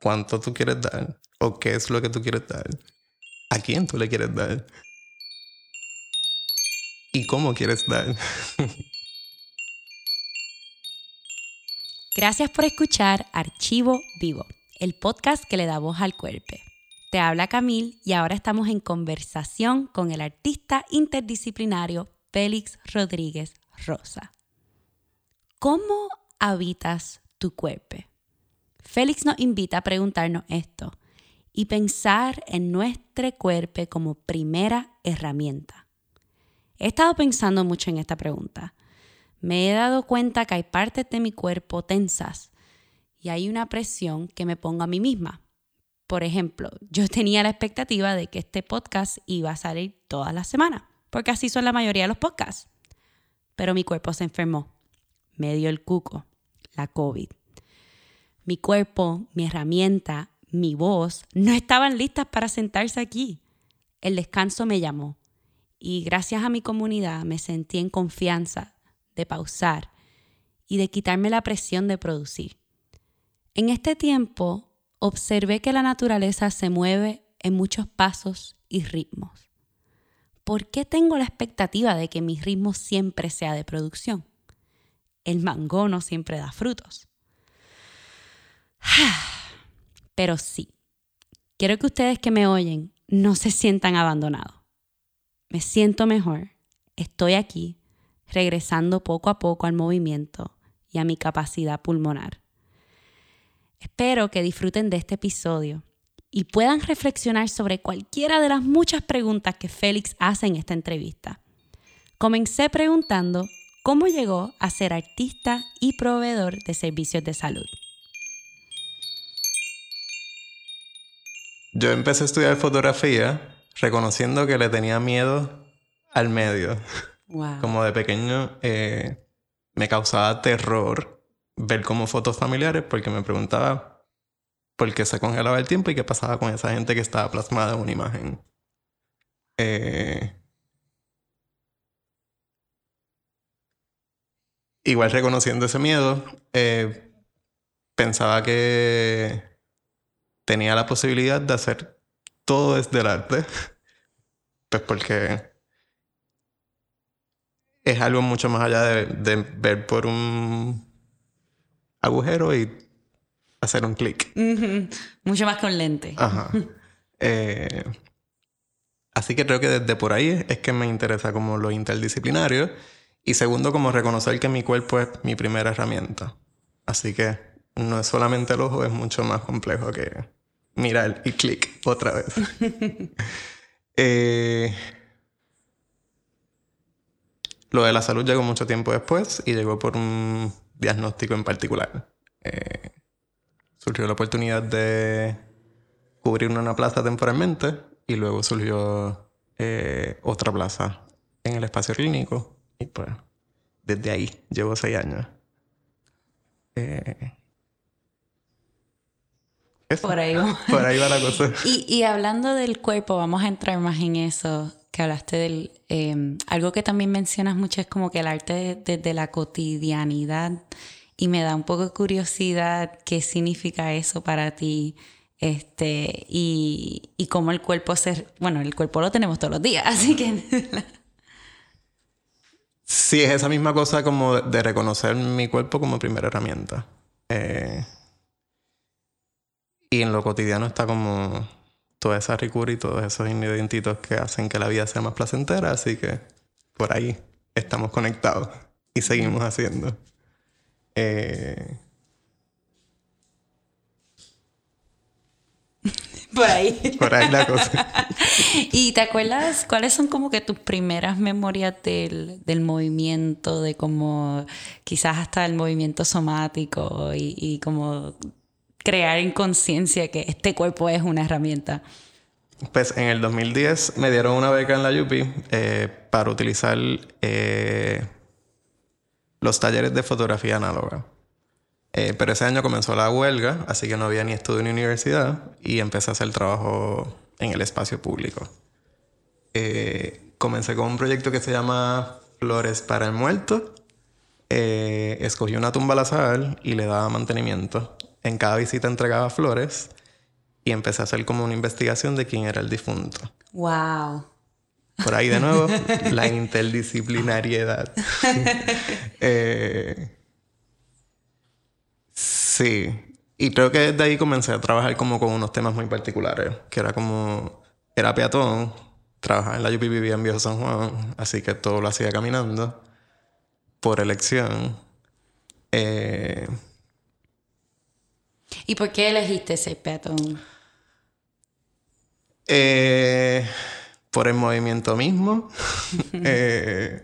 cuánto tú quieres dar o qué es lo que tú quieres dar, a quién tú le quieres dar y cómo quieres dar. Gracias por escuchar Archivo Vivo, el podcast que le da voz al cuerpo. Te habla Camil y ahora estamos en conversación con el artista interdisciplinario Félix Rodríguez Rosa. ¿Cómo habitas tu cuerpo? Félix nos invita a preguntarnos esto y pensar en nuestro cuerpo como primera herramienta. He estado pensando mucho en esta pregunta. Me he dado cuenta que hay partes de mi cuerpo tensas y hay una presión que me pongo a mí misma. Por ejemplo, yo tenía la expectativa de que este podcast iba a salir todas las semanas, porque así son la mayoría de los podcasts. Pero mi cuerpo se enfermó. Me dio el cuco, la COVID. Mi cuerpo, mi herramienta, mi voz no estaban listas para sentarse aquí. El descanso me llamó y gracias a mi comunidad me sentí en confianza de pausar y de quitarme la presión de producir. En este tiempo observé que la naturaleza se mueve en muchos pasos y ritmos. ¿Por qué tengo la expectativa de que mi ritmo siempre sea de producción? El mango no siempre da frutos. Pero sí, quiero que ustedes que me oyen no se sientan abandonados. Me siento mejor, estoy aquí, regresando poco a poco al movimiento y a mi capacidad pulmonar. Espero que disfruten de este episodio y puedan reflexionar sobre cualquiera de las muchas preguntas que Félix hace en esta entrevista. Comencé preguntando cómo llegó a ser artista y proveedor de servicios de salud. Yo empecé a estudiar fotografía reconociendo que le tenía miedo al medio. Como de pequeño eh, me causaba terror ver como fotos familiares porque me preguntaba por qué se congelaba el tiempo y qué pasaba con esa gente que estaba plasmada en una imagen. Eh, igual reconociendo ese miedo, eh, pensaba que tenía la posibilidad de hacer todo desde el arte. Pues porque es algo mucho más allá de ver por un agujero y hacer un clic. Mucho más con lente. Ajá. Eh, así que creo que desde por ahí es que me interesa como lo interdisciplinario. Y segundo, como reconocer que mi cuerpo es mi primera herramienta. Así que no es solamente el ojo, es mucho más complejo que mirar y clic otra vez. Eh, lo de la salud llegó mucho tiempo después y llegó por un diagnóstico en particular. Eh, surgió la oportunidad de cubrir una plaza temporalmente y luego surgió eh, otra plaza en el espacio clínico y pues desde ahí llevo seis años. Eh, por ahí va. Por ahí va la cosa. Y, y, hablando del cuerpo, vamos a entrar más en eso que hablaste del... Em, algo que también mencionas mucho es como que el arte desde la cotidianidad y me da un poco de curiosidad qué significa eso para ti este y, y cómo el cuerpo se... Bueno, el cuerpo lo tenemos todos los días, así que... sí, es esa misma cosa como de reconocer mi cuerpo como primera herramienta. Eh, y en lo cotidiano está como toda esa ricura y todos esos ingredientitos que hacen que la vida sea más placentera, así que por ahí estamos conectados y seguimos haciendo. Eh, por ahí. Por ahí la cosa. ¿Y te acuerdas cuáles son como que tus primeras memorias del, del movimiento, de como quizás hasta el movimiento somático y, y como crear en conciencia que este cuerpo es una herramienta? Pues en el 2010 me dieron una beca en la UPI eh, para utilizar eh, los talleres de fotografía análoga. Eh, pero ese año comenzó la huelga, así que no había ni estudio ni universidad y empecé a hacer trabajo en el espacio público. comencé con un proyecto que se llama Flores para el Muerto. escogí una tumba al y le daba mantenimiento en cada visita entregaba flores y empecé a hacer como una investigación de quién era el difunto. Wow. Por ahí de nuevo, la interdisciplinariedad. Eh, sí. Y creo que desde ahí comencé a trabajar como con unos temas muy particulares, que era como, era peatón, trabajaba en la UPB en Viejo San Juan, así que todo lo hacía caminando, por elección. Eh, ¿Y por qué elegiste ser peatón? Eh, por el movimiento mismo. Eh,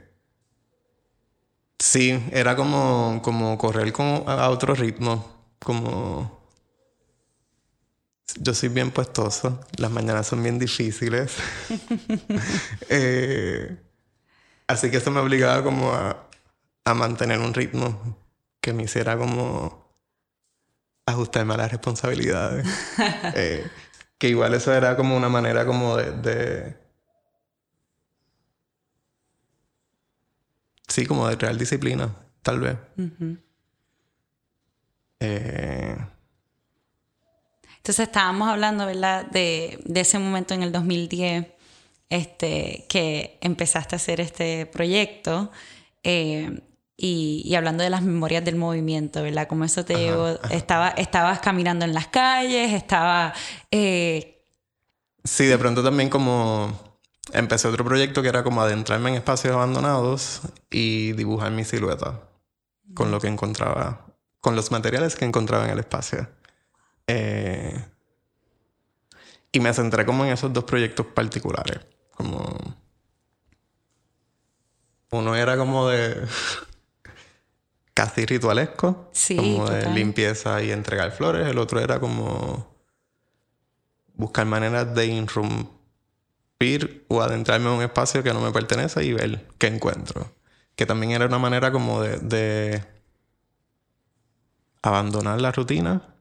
sí, era como, como correr a otro ritmo. Como. Yo soy bien puestoso. Las mañanas son bien difíciles. Eh, así que eso me obligaba como a mantener un ritmo que me hiciera como ajustarme a las responsabilidades. Eh, que igual eso era como una manera como de, sí, como de crear disciplina, tal vez. Eh, Entonces estábamos hablando, ¿verdad? De, de, ese momento en el 2010, este, que empezaste a hacer este proyecto. Eh, y, hablando de las memorias del movimiento, ¿verdad? Como eso te digo, estaba, estabas caminando en las calles, estaba... Eh, sí, de pronto también como empecé otro proyecto que era como adentrarme en espacios abandonados y dibujar mi silueta con lo que encontraba, con los materiales que encontraba en el espacio. Eh, y me centré como en esos dos proyectos particulares, como... Uno era como de casi ritualesco, como de limpieza y entregar flores. El otro era como buscar maneras de irrumpir o adentrarme en un espacio que no me pertenece y ver qué encuentro. Que también era una manera como de, de abandonar la rutina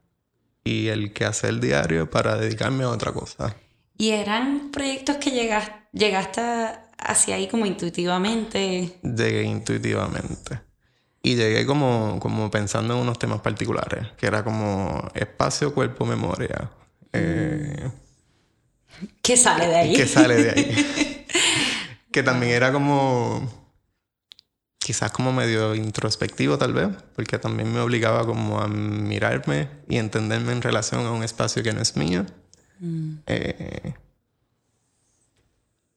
y el que hacer diario para dedicarme a otra cosa. ¿Y eran proyectos que llegaste, llegaste hacia ahí como intuitivamente? Llegué intuitivamente. Y llegué como, como pensando en unos temas particulares, que era como espacio, cuerpo, memoria. Eh, ¿Qué sale de ahí? ¿Qué sale de ahí? que también era como, quizás como medio introspectivo tal vez, porque también me obligaba como a mirarme y entenderme en relación a un espacio que no es mío. Mm. Eh,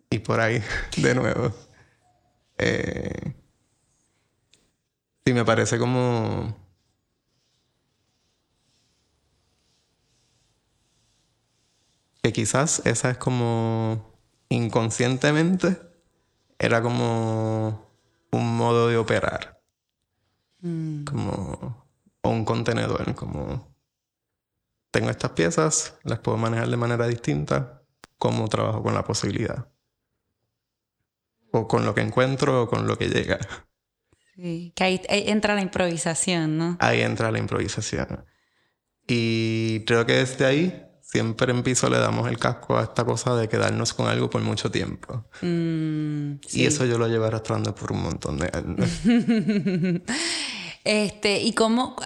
y por ahí, de nuevo. Eh, Sí, me parece como... Que quizás esa es como inconscientemente era como un modo de operar. Mm. Como o un contenedor, como tengo estas piezas, las puedo manejar de manera distinta, como trabajo con la posibilidad. O con lo que encuentro o con lo que llega. Sí, que ahí, entra la improvisación, ¿no? Ahí entra la improvisación. Y creo que desde ahí siempre en piso le damos el casco a esta cosa de quedarnos con algo por mucho tiempo. Mm, y eso yo lo llevo arrastrando por un montón de años. este, ¿y cómo,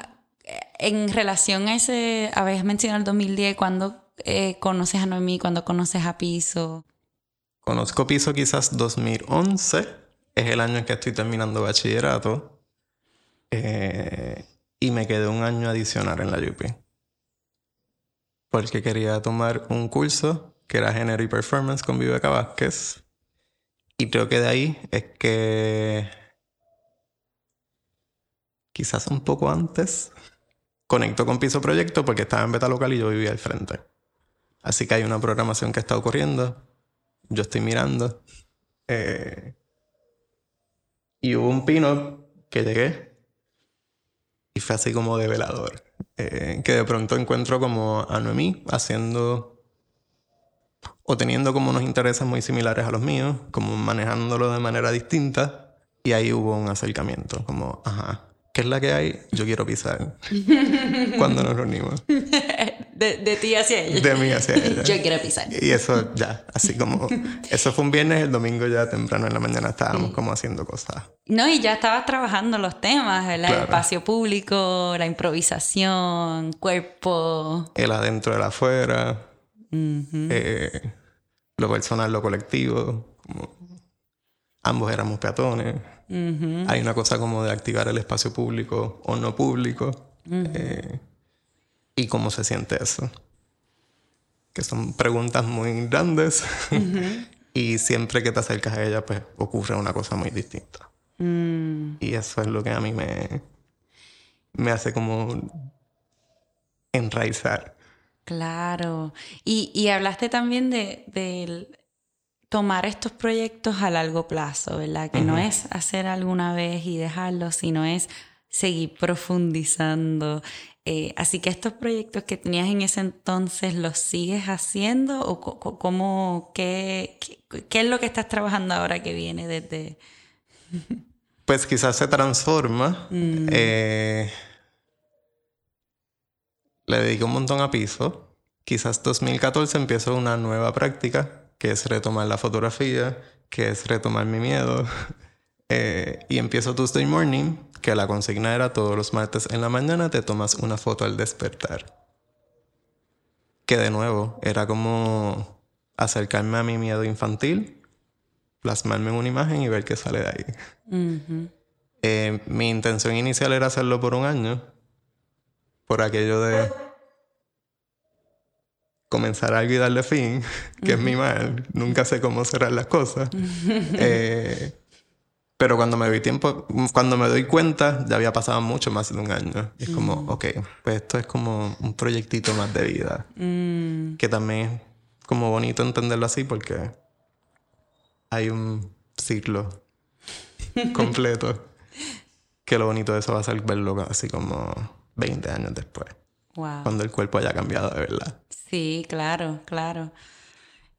en relación a ese, habéis mencionado el 2010, cuando eh, conoces a Noemí, cuando conoces a Piso? Conozco Piso quizás 2011 es el año en que estoy terminando bachillerato. Eh, y me quedé un año adicional en la UP. Porque quería tomar un curso que era Género y Performance con Viveca Vázquez. Y creo que de ahí es que quizás un poco antes conecto con Piso Proyecto porque estaba en beta local y yo vivía al frente. Así que hay una programación que está ocurriendo. Yo estoy mirando. Eh, y hubo un pino que llegué y fue así como de velador. Eh, que de pronto encuentro como a Noemí haciendo o teniendo como unos intereses muy similares a los míos, como manejándolo de manera distinta. Y ahí hubo un acercamiento, como, ajá, ¿qué es la que hay? Yo quiero pisar. cuando nos reunimos. De, ti hacia ella. De mí hacia ella. Yo quiero pisar. Y eso ya, así como... Eso fue un viernes, el domingo ya temprano en la mañana estábamos como haciendo cosas. No, y ya estabas trabajando los temas, el espacio público, la improvisación, cuerpo. El adentro, el afuera. Eh, lo personal, lo colectivo. ambos éramos peatones. Hay una cosa como de activar el espacio público o no público. Eh, ¿Y cómo se siente eso? Que son preguntas muy grandes. y siempre que te acercas a ella, pues ocurre una cosa muy distinta. Mm. Y eso es lo que a mí me, me hace como enraizar. Claro. Y, y hablaste también de, tomar estos proyectos a largo plazo, ¿verdad? Que no es hacer alguna vez y dejarlo, sino es seguir profundizando. Eh, así que estos proyectos que tenías en ese entonces, ¿los sigues haciendo? ¿O cómo, qué, qué, es lo que estás trabajando ahora que viene desde...? pues quizás se transforma. Mm. Eh, le dedico un montón a piso. Quizás 2014 empiezo una nueva práctica, que es retomar la fotografía, que es retomar mi miedo. Eh, y empiezo Tuesday Morning, que la consigna era todos los martes en la mañana te tomas una foto al despertar. Que de nuevo era como acercarme a mi miedo infantil, plasmarme en una imagen y ver qué sale de ahí. Eh, mi intención inicial era hacerlo por un año, por aquello de comenzar algo y darle fin, que es mi mal, nunca sé cómo cerrar las cosas. eh, pero cuando me doy tiempo, cuando me doy cuenta, ya había pasado mucho más de un año. Y es como, mm. ok, pues esto es como un proyectito más de vida. Mm. Que también es como bonito entenderlo así porque hay un ciclo completo. que lo bonito de eso va a ser verlo así como 20 años después. Cuando el cuerpo haya cambiado de verdad. Sí, claro, claro.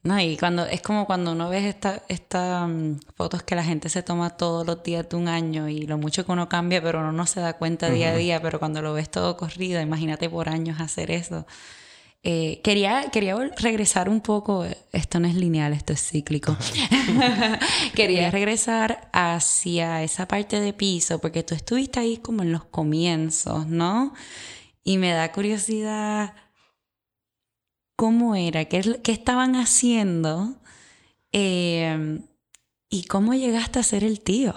No, y cuando es como cuando uno ve estas esta, mm, fotos que la gente se toma todos los días de un año y lo mucho que uno cambia, pero uno no se da cuenta día a día, pero cuando lo ves todo corrido, imagínate por años hacer eso. Eh, quería, quería regresar un poco, esto no es lineal, esto es cíclico. quería regresar hacia esa parte de piso, porque tú estuviste ahí como en los comienzos, ¿no? Y me da curiosidad cómo era, qué, estaban haciendo eh, y cómo llegaste a ser el tío.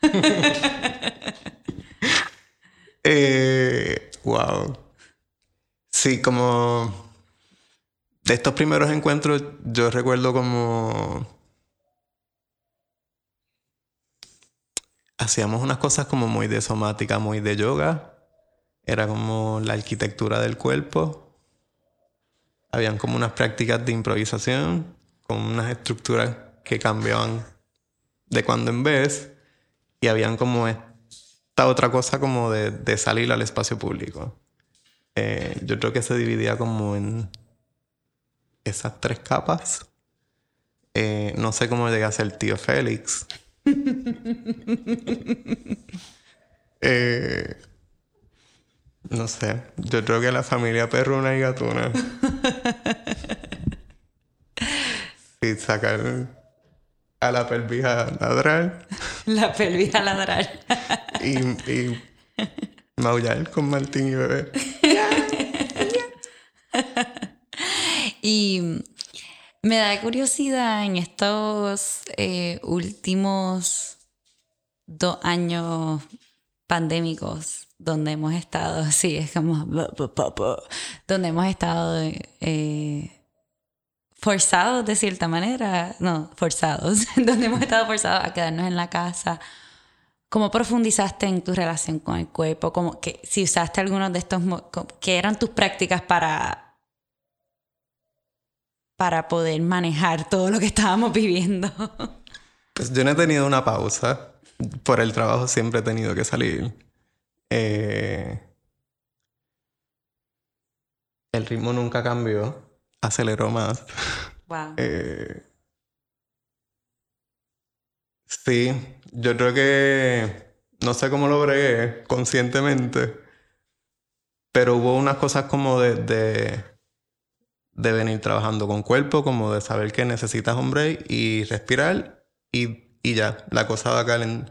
eh, wow. Sí, como de estos primeros encuentros yo recuerdo como hacíamos unas cosas como muy de somática, muy de yoga. Era como la arquitectura del cuerpo habían como unas prácticas de improvisación con unas estructuras que cambiaban de cuando en vez y habían como esta otra cosa como de, salir al espacio público. Eh, yo creo que se dividía como en esas tres capas. Eh, no sé cómo llegué a ser tío Félix. eh, no sé. Yo creo que la familia perruna y gatuna. sí, sacar a la pelvis a ladrar. La pelvis a ladrar. y, y maullar con Martín y bebé. y me da curiosidad en estos eh, últimos dos años pandémicos donde hemos estado, sí, es como, donde hemos estado eh, forzados de cierta manera, no, forzados, donde hemos estado forzados a quedarnos en la casa. ¿Cómo profundizaste en tu relación con el cuerpo? Como que si usaste algunos de estos, que eran tus prácticas para, para poder manejar todo lo que estábamos viviendo? Pues yo no he tenido una pausa. Por el trabajo siempre he tenido que salir. Eh, el ritmo nunca cambió, aceleró más. Wow. Eh, sí, yo creo que no sé cómo lo bregué conscientemente, Pero hubo unas cosas como de, de, de venir trabajando con cuerpo, como de saber que necesitas un break y respirar y, y ya, la cosa va a caer en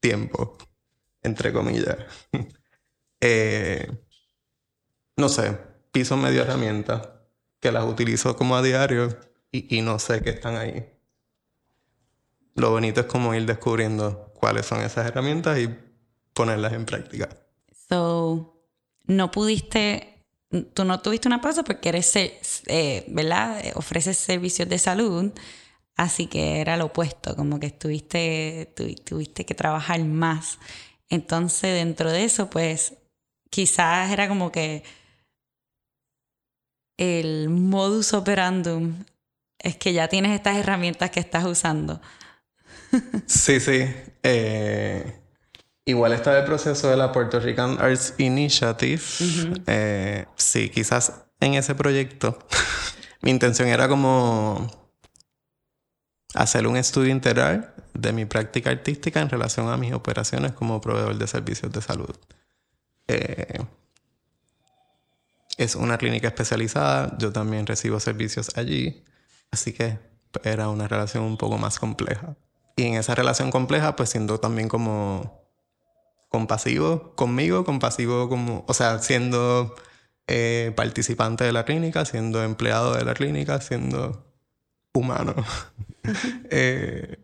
tiempo, entre comillas. eh, no sé, piso medio herramientas que las utilizo como a diario y, y no sé que están ahí. Lo bonito es como ir descubriendo cuáles son esas herramientas y ponerlas en práctica. So, no pudiste, tú no tuviste una pausa porque eres, eh, ¿verdad? Ofreces servicios de salud, así que era lo opuesto, como que estuviste, tuviste que trabajar más. Entonces, dentro de eso, pues, quizás era como que el modus operandum es que ya tienes estas herramientas que estás usando. sí, sí. Eh, igual está el proceso de la Puerto Rican Arts Initiative. Eh, sí, quizás en ese proyecto mi intención era como hacer un estudio integral de mi práctica artística en relación a mis operaciones como proveedor de servicios de salud. Eh, es una clínica especializada, yo también recibo servicios allí, así que era una relación un poco más compleja. Y en esa relación compleja, pues siendo también como compasivo conmigo, compasivo como, o sea, siendo eh, participante de la clínica, siendo empleado de la clínica, siendo humano. Eh,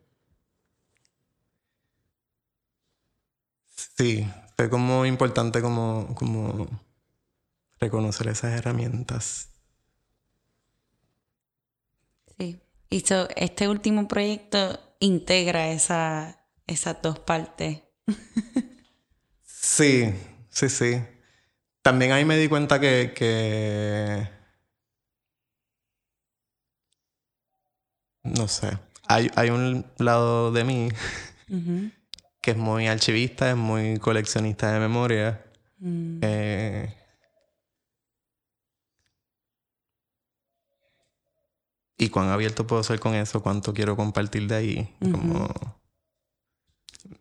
sí, fue como importante como, como reconocer esas herramientas. Sí. Y este último proyecto integra esa, esas dos partes. sí, sí, sí. También ahí me di cuenta que, que... no sé, hay, hay, un lado de mí que es muy archivista, es muy coleccionista de memoria. Mm. Eh, y cuán abierto puedo ser con eso, cuánto quiero compartir de ahí. Como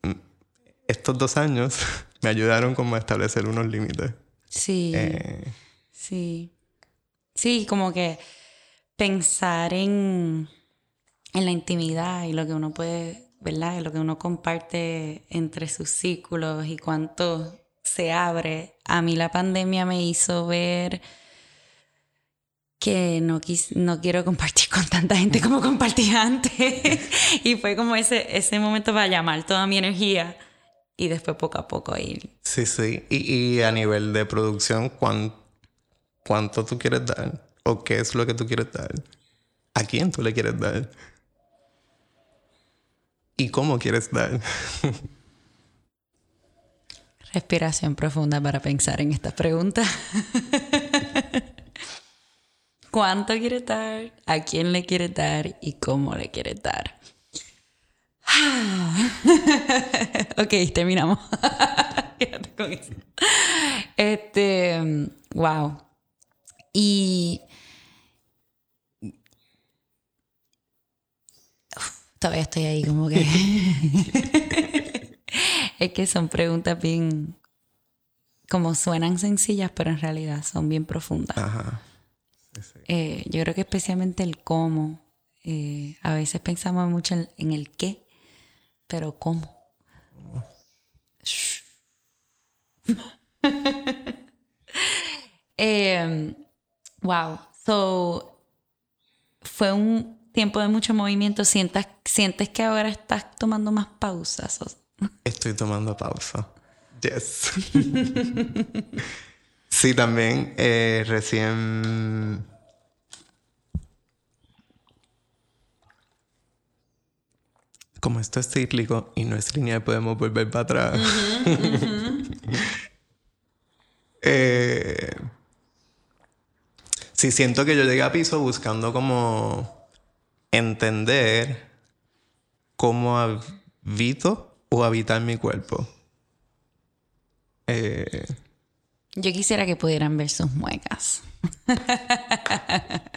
mm, estos dos años me ayudaron como a establecer unos límites. Sí. Eh, sí. Sí, como que pensar en, en la intimidad y lo que uno puede, ¿verdad? Y lo que uno comparte entre sus círculos y cuánto se abre. A mí la pandemia me hizo ver que no, no quiero compartir con tanta gente como compartía antes. y fue como ese, ese momento para llamar toda mi energía y después poco a poco ir. Sí, sí. Y, a nivel de producción, ¿cuánto tú quieres dar? ¿O qué es lo que tú quieres dar? ¿A quién tú le quieres dar? ¿Y cómo quieres dar? Respiración profunda para pensar en estas preguntas. cuánto quiere dar, a quién le quiere dar y cómo le quiere dar. ok, terminamos. con eso. Este, wow. Y todavía estoy ahí como que es que son preguntas bien como suenan sencillas, pero en realidad son bien profundas. Ajá. Eh, yo creo que especialmente el cómo. Eh, a veces pensamos mucho en, el qué, pero cómo. Em, wow. So, fue un tiempo de mucho movimiento. ¿Sientas, ¿Sientes que ahora estás tomando más pausas? Estoy tomando pausa. Yes. Sí, también eh, recién... Como esto es cíclico y no es lineal, podemos volver para atrás. Eh, sí, siento que yo llegué a piso buscando como entender cómo habito o habitar mi cuerpo. Eh, yo quisiera que pudieran ver sus muecas.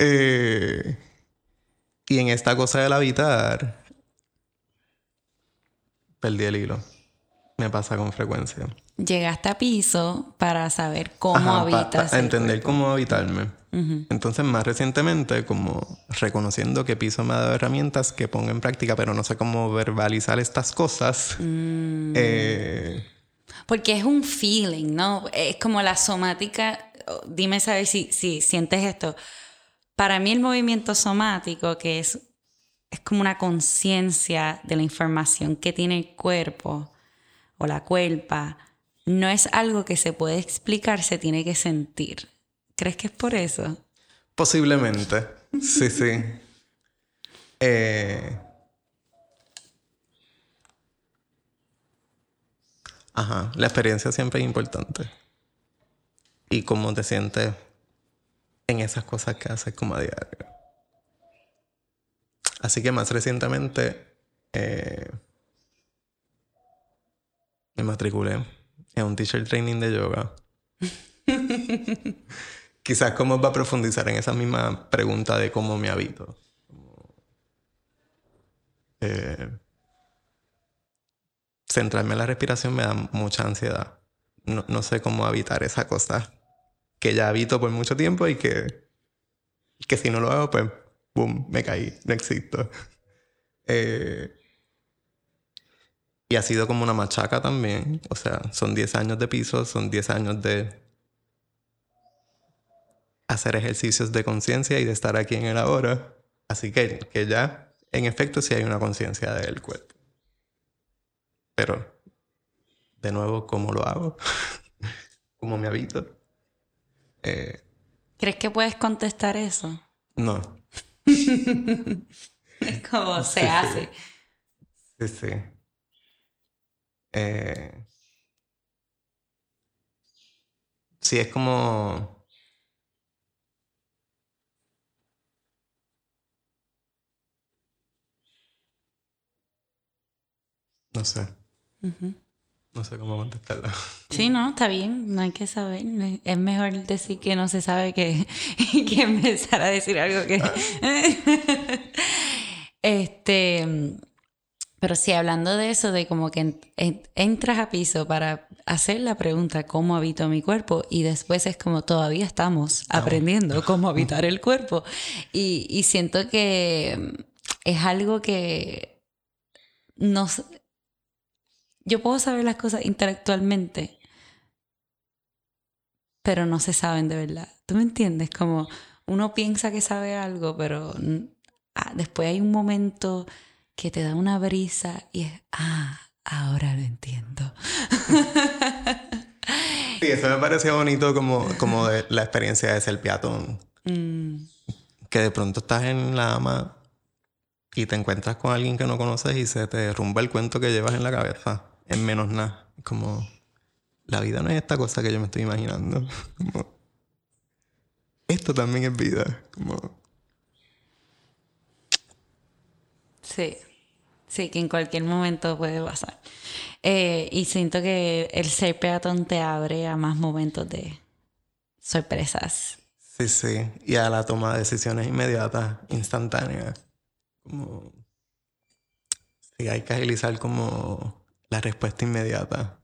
Eh, y en esta cosa del habitar, perdí el hilo. Me pasa con frecuencia. Llegaste a piso para saber cómo habitas. Para entender cómo habitarme. Entonces, más recientemente, como reconociendo que piso me ha dado herramientas que pongo en práctica, pero no sé cómo verbalizar estas cosas. Mm. Eh, Porque es un feeling, ¿no? Es como la somática. Dime, ¿sabes si, si sientes esto? Para mí, el movimiento somático, que es, es como una conciencia de la información que tiene el cuerpo o la cuerpa no es algo que se puede explicar, se tiene que sentir. ¿Crees que es por eso? Posiblemente. Sí, sí. Eh, ajá, la experiencia siempre es importante. Y cómo te sientes en esas cosas que haces como a diario. Así que más recientemente eh, me matriculé en un teacher training de yoga. Quizás cómo va a profundizar en esa misma pregunta de cómo me habito. Eh, centrarme en la respiración me da mucha ansiedad. No, sé cómo habitar esa cosa que ya habito por mucho tiempo y que, que si no lo hago, pues, boom, me caí, no existo. Eh, y ha sido como una machaca también. O sea, son 10 años de piso, son 10 años de hacer ejercicios de conciencia y de estar aquí en el ahora. Así que, que ya, en efecto, sí hay una conciencia del cuerpo. Pero, de nuevo, ¿cómo lo hago? ¿Cómo me habito? Eh, ¿Crees que puedes contestar eso? No. es como se hace. Sí, sí. Eh, sí, es como... No sé. No sé cómo contestarla. Sí, no, está bien, no hay que saber. Es mejor decir que no se sabe que, que empezar a decir algo que... Ah. este, pero sí, hablando de eso, de como que entras a piso para hacer la pregunta cómo habito mi cuerpo y después es como todavía estamos aprendiendo cómo habitar el cuerpo. Y, siento que es algo que nos... Yo puedo saber las cosas intelectualmente, pero no se saben de verdad. ¿Tú me entiendes? Como uno piensa que sabe algo, pero ah, después hay un momento que te da una brisa y es, ah, ahora lo entiendo. Sí, eso me parecía bonito como, como de la experiencia de ser peatón. Mm. Que de pronto estás en la ama y te encuentras con alguien que no conoces y se te derrumba el cuento que llevas en la cabeza. En menos nada. Como, la vida no es esta cosa que yo me estoy imaginando. esto también es vida. Como... Sí. Sí, que en cualquier momento puede pasar. Eh, y siento que el ser peatón te abre a más momentos de sorpresas. Sí, sí. Y a la toma de decisiones inmediatas, instantáneas. Como... Sí, hay que agilizar como la respuesta inmediata.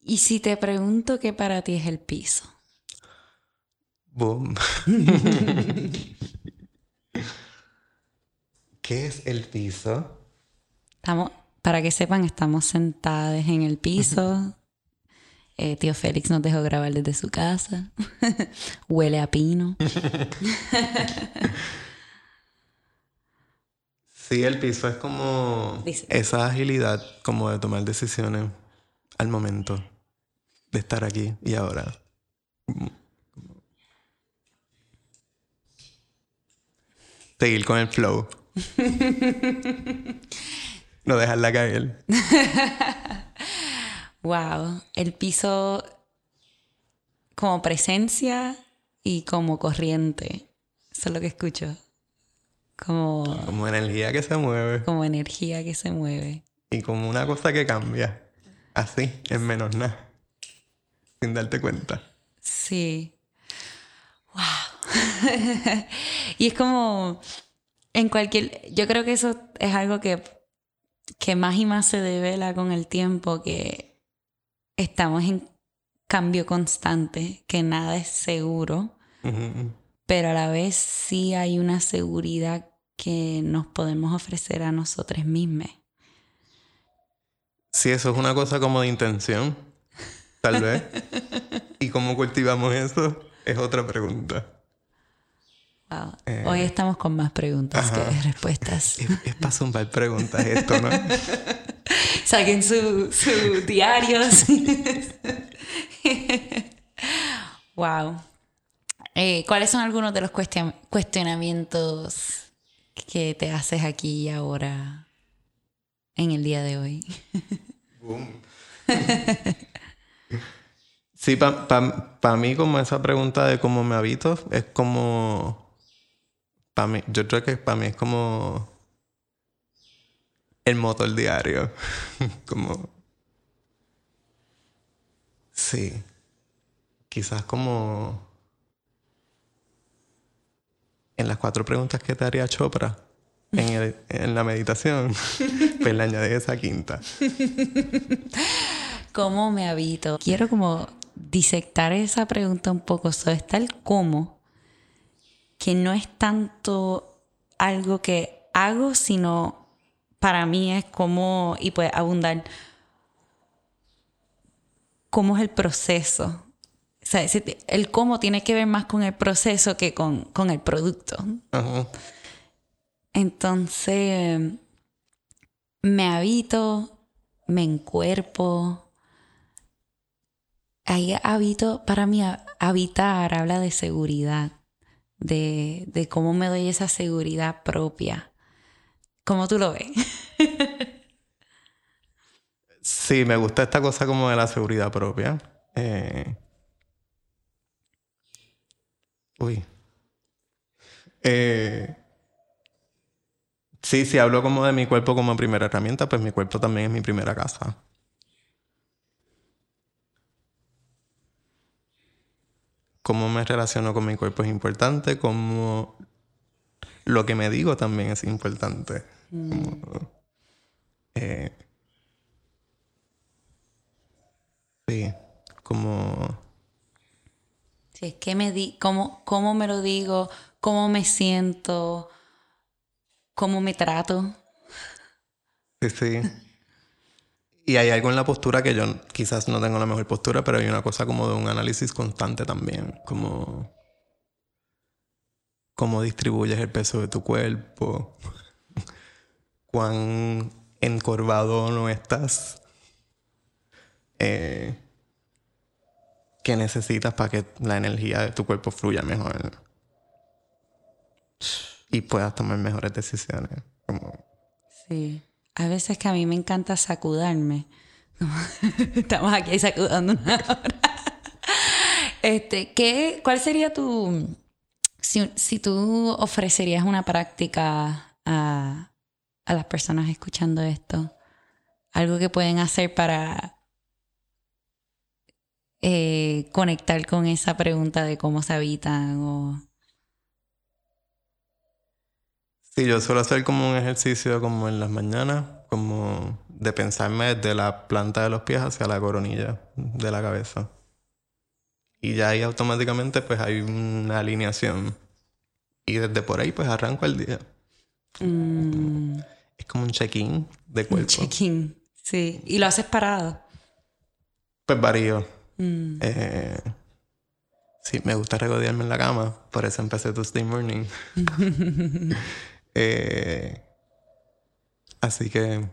¿Y si te pregunto qué para ti es el piso? Boom. ¿Qué es el piso? Estamos, para que sepan, estamos sentadas en el piso. Eh, tío Félix nos dejó grabar desde su casa. Huele a pino. sí, el piso es como esa agilidad como de tomar decisiones al momento de estar aquí y ahora. Seguir con el flow no dejarla caer. wow, el piso como presencia y como corriente. Eso es lo que escucho. Como, como energía que se mueve. Como energía que se mueve. Y como una cosa que cambia. Así, en menos nada. Sin darte cuenta. Sí. Wow. y es como en cualquier, yo creo que eso es algo que que más y más se devela con el tiempo que estamos en cambio constante, que nada es seguro, pero a la vez sí hay una seguridad que nos podemos ofrecer a nosotros mismos. Sí, eso es una cosa como de intención, tal vez. ¿Y cómo cultivamos eso? Es otra pregunta. Eh, Hoy estamos con más preguntas que respuestas. Es, para zumbar preguntas esto, ¿no? Saquen sus su diarios. wow. Eh, ¿Cuáles son algunos de los cuestionamientos que te haces aquí y ahora en el día de hoy? sí, para mí como esa pregunta de cómo me habito es como yo creo que para mí es como el motor diario. como. Sí. Quizás como. En las cuatro preguntas que te haría Chopra en, en la meditación, pues le añadí esa quinta. ¿Cómo me habito? Quiero como disectar esa pregunta un poco. So, está el cómo que no es tanto algo que hago, sino para mí es como, y puede abundar, cómo es el proceso. O sea, el cómo tiene que ver más con el proceso que con, el producto. Entonces, me habito, me encuerpo. Ahí habito, para mí, habitar habla de seguridad de, cómo me doy esa seguridad propia. ¿Cómo tú lo ves? sí, me gusta esta cosa como de la seguridad propia. Eh, uy. Eh... Sí, si hablo como de mi cuerpo como primera herramienta, pues mi cuerpo también es mi primera casa. Cómo me relaciono con mi cuerpo es importante, cómo lo que me digo también es importante. Mm. Eh, sí, como... Sí, es que me di, cómo, cómo me lo digo, cómo me siento, cómo me trato. Sí, sí. Y hay algo en la postura que yo quizás no tengo la mejor postura, pero hay una cosa como de un análisis constante también, como cómo distribuyes el peso de tu cuerpo, cuán encorvado no estás, eh, qué necesitas para que la energía de tu cuerpo fluya mejor y puedas tomar mejores decisiones. Sí. A veces que a mí me encanta sacudarme. Estamos aquí sacudando una hora. Este, ¿qué, ¿Cuál sería tu... Si, tú ofrecerías una práctica a, las personas escuchando esto, algo que pueden hacer para eh, conectar con esa pregunta de cómo se habitan o... Sí, yo suelo hacer como un ejercicio como en las mañanas, como de pensarme desde la planta de los pies hacia la coronilla de la cabeza. Y ya ahí automáticamente pues hay una alineación. Y desde por ahí pues arranco el día. Mm. Es como un check-in de cuerpo. Un check-in, sí. ¿Y lo haces parado? Pues varío. Mm. Eh, sí, me gusta regodearme en la cama. Por eso empecé Tuesday Morning. Eh, así que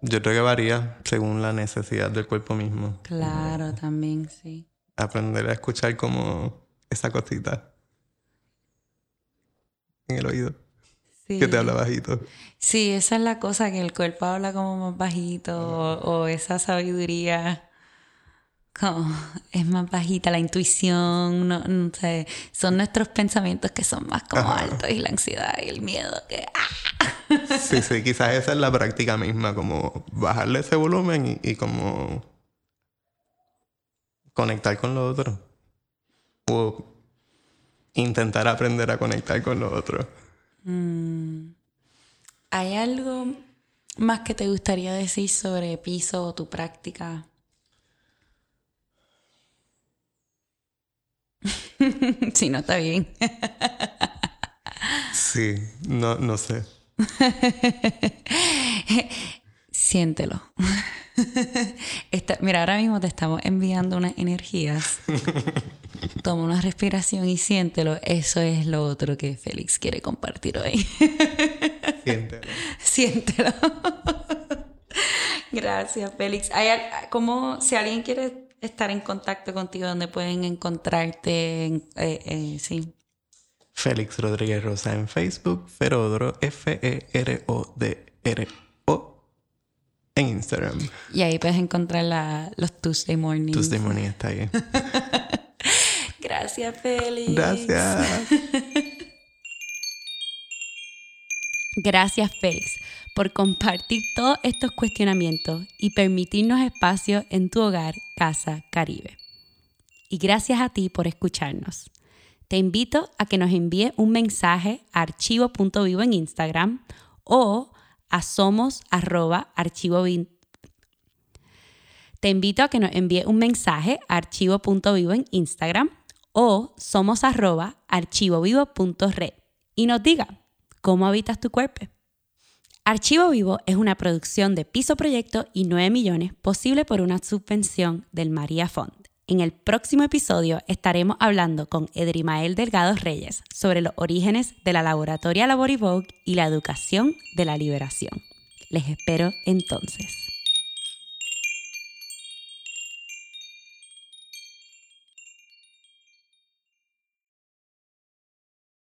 yo creo que varía según la necesidad del cuerpo mismo. Claro, también, sí. Aprender a escuchar como esa cosita en el oído. Que te habla bajito. Sí, esa es la cosa, que el cuerpo habla como más bajito o esa sabiduría es más bajita la intuición, no, sé, son nuestros pensamientos que son más como altos y la ansiedad y el miedo que... ¡ah! Sí, sí, quizás esa es la práctica misma, como bajarle ese volumen y, como conectar con lo otro. O intentar aprender a conectar con lo otro. Mm. ¿Hay algo más que te gustaría decir sobre piso o tu práctica? si no está bien. sí, no, no sé. Siéntelo. mira, ahora mismo te estamos enviando unas energías. Toma una respiración y siéntelo. Eso es lo otro que Félix quiere compartir hoy. Siéntelo. Siéntelo. Gracias, Félix. ¿Hay, como si alguien quiere estar en contacto contigo, donde pueden encontrarte? En, eh, eh, sí. Félix Rodríguez Rosa en Facebook, Ferodro, F-E-R-O-D-R-O en Instagram. Y ahí puedes encontrar los Tuesday Mornings. Tuesday Morning está ahí. Gracias, Félix. Gracias. Gracias, Félix, por compartir todos estos cuestionamientos y permitirnos espacio en tu hogar, casa, Caribe. Y gracias a ti por escucharnos. Te invito a que nos envíe un mensaje a archivo.vivo en Instagram o a somos Te invito a que nos envíe un mensaje a archivo.vivo en Instagram o somos arroba y nos diga cómo habitas tu cuerpo. Archivo Vivo es una producción de Piso Proyecto y 9 millones posible por una subvención del María Fond. En el próximo episodio estaremos hablando con Edrimael Delgado Reyes sobre los orígenes de la laboratoria Laborivogue y la educación de la liberación. Les espero entonces.